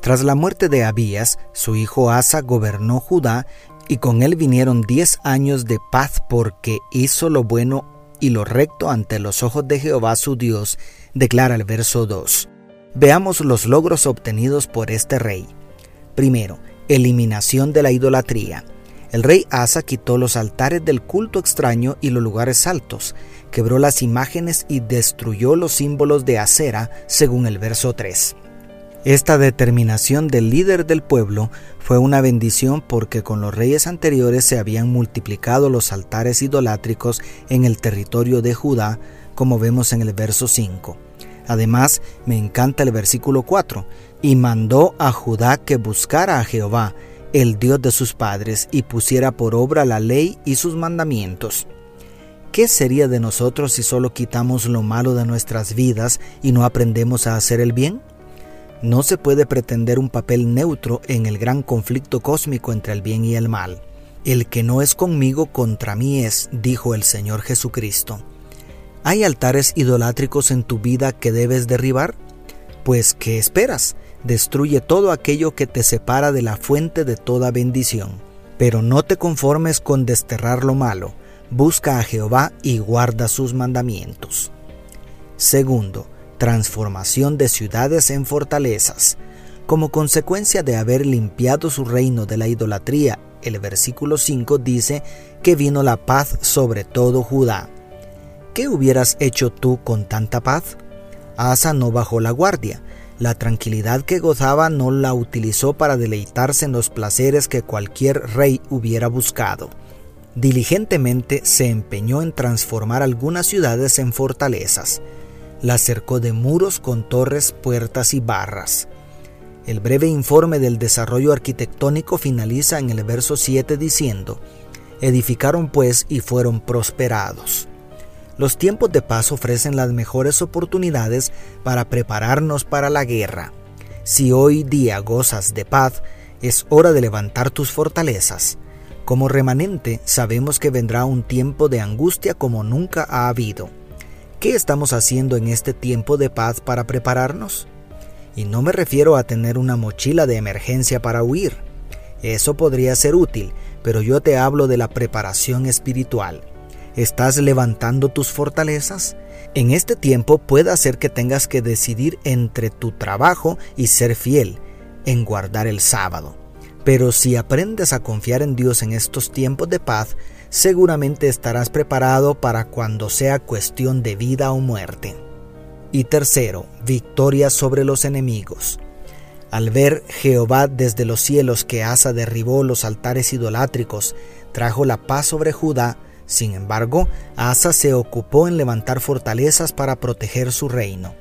Tras la muerte de Abías, su hijo Asa gobernó Judá y con él vinieron diez años de paz porque hizo lo bueno y lo recto ante los ojos de Jehová su Dios, declara el verso 2. Veamos los logros obtenidos por este rey. Primero, eliminación de la idolatría. El rey Asa quitó los altares del culto extraño y los lugares altos, quebró las imágenes y destruyó los símbolos de acera, según el verso 3. Esta determinación del líder del pueblo fue una bendición porque con los reyes anteriores se habían multiplicado los altares idolátricos en el territorio de Judá, como vemos en el verso 5. Además, me encanta el versículo 4, y mandó a Judá que buscara a Jehová, el Dios de sus padres, y pusiera por obra la ley y sus mandamientos. ¿Qué sería de nosotros si solo quitamos lo malo de nuestras vidas y no aprendemos a hacer el bien? No se puede pretender un papel neutro en el gran conflicto cósmico entre el bien y el mal. El que no es conmigo contra mí es, dijo el Señor Jesucristo. ¿Hay altares idolátricos en tu vida que debes derribar? Pues, ¿qué esperas? Destruye todo aquello que te separa de la fuente de toda bendición. Pero no te conformes con desterrar lo malo. Busca a Jehová y guarda sus mandamientos. Segundo, transformación de ciudades en fortalezas. Como consecuencia de haber limpiado su reino de la idolatría, el versículo 5 dice que vino la paz sobre todo Judá. ¿Qué hubieras hecho tú con tanta paz? Asa no bajó la guardia. La tranquilidad que gozaba no la utilizó para deleitarse en los placeres que cualquier rey hubiera buscado. Diligentemente se empeñó en transformar algunas ciudades en fortalezas la cercó de muros con torres, puertas y barras. El breve informe del desarrollo arquitectónico finaliza en el verso 7 diciendo, Edificaron pues y fueron prosperados. Los tiempos de paz ofrecen las mejores oportunidades para prepararnos para la guerra. Si hoy día gozas de paz, es hora de levantar tus fortalezas. Como remanente sabemos que vendrá un tiempo de angustia como nunca ha habido. ¿Qué estamos haciendo en este tiempo de paz para prepararnos? Y no me refiero a tener una mochila de emergencia para huir. Eso podría ser útil, pero yo te hablo de la preparación espiritual. ¿Estás levantando tus fortalezas? En este tiempo puede hacer que tengas que decidir entre tu trabajo y ser fiel, en guardar el sábado. Pero si aprendes a confiar en Dios en estos tiempos de paz, seguramente estarás preparado para cuando sea cuestión de vida o muerte. Y tercero, victoria sobre los enemigos. Al ver Jehová desde los cielos que Asa derribó los altares idolátricos, trajo la paz sobre Judá, sin embargo, Asa se ocupó en levantar fortalezas para proteger su reino.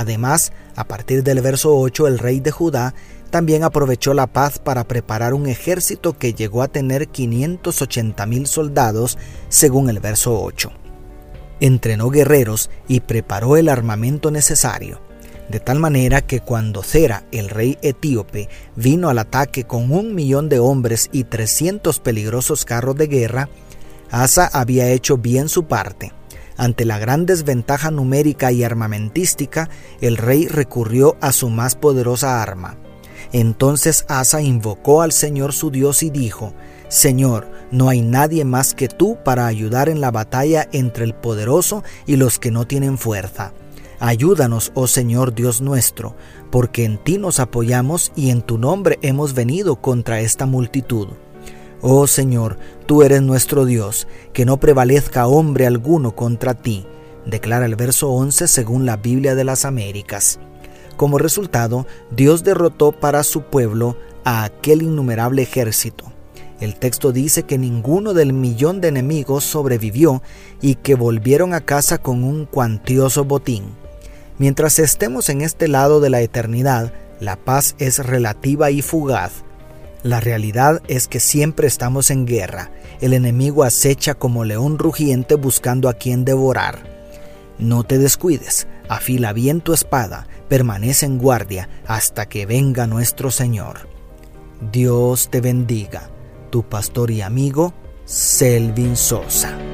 Además, a partir del verso 8, el rey de Judá también aprovechó la paz para preparar un ejército que llegó a tener 580 mil soldados, según el verso 8. Entrenó guerreros y preparó el armamento necesario, de tal manera que cuando Cera, el rey etíope, vino al ataque con un millón de hombres y 300 peligrosos carros de guerra, Asa había hecho bien su parte. Ante la gran desventaja numérica y armamentística, el rey recurrió a su más poderosa arma, entonces Asa invocó al Señor su Dios y dijo, Señor, no hay nadie más que tú para ayudar en la batalla entre el poderoso y los que no tienen fuerza. Ayúdanos, oh Señor Dios nuestro, porque en ti nos apoyamos y en tu nombre hemos venido contra esta multitud. Oh Señor, tú eres nuestro Dios, que no prevalezca hombre alguno contra ti, declara el verso 11 según la Biblia de las Américas. Como resultado, Dios derrotó para su pueblo a aquel innumerable ejército. El texto dice que ninguno del millón de enemigos sobrevivió y que volvieron a casa con un cuantioso botín. Mientras estemos en este lado de la eternidad, la paz es relativa y fugaz. La realidad es que siempre estamos en guerra. El enemigo acecha como león rugiente buscando a quien devorar. No te descuides, afila bien tu espada, permanece en guardia hasta que venga nuestro Señor. Dios te bendiga, tu pastor y amigo, Selvin Sosa.